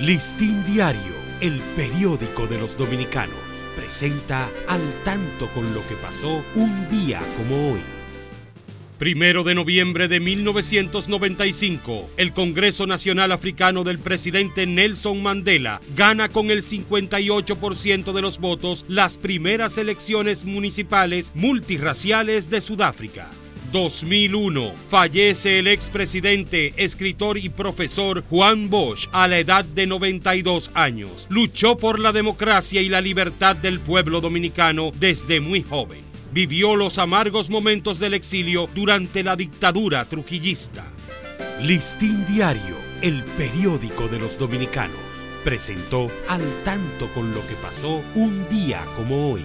Listín Diario, el periódico de los dominicanos, presenta al tanto con lo que pasó un día como hoy. Primero de noviembre de 1995, el Congreso Nacional Africano del presidente Nelson Mandela gana con el 58% de los votos las primeras elecciones municipales multirraciales de Sudáfrica. 2001. Fallece el expresidente, escritor y profesor Juan Bosch a la edad de 92 años. Luchó por la democracia y la libertad del pueblo dominicano desde muy joven. Vivió los amargos momentos del exilio durante la dictadura trujillista. Listín Diario, el periódico de los dominicanos, presentó al tanto con lo que pasó un día como hoy.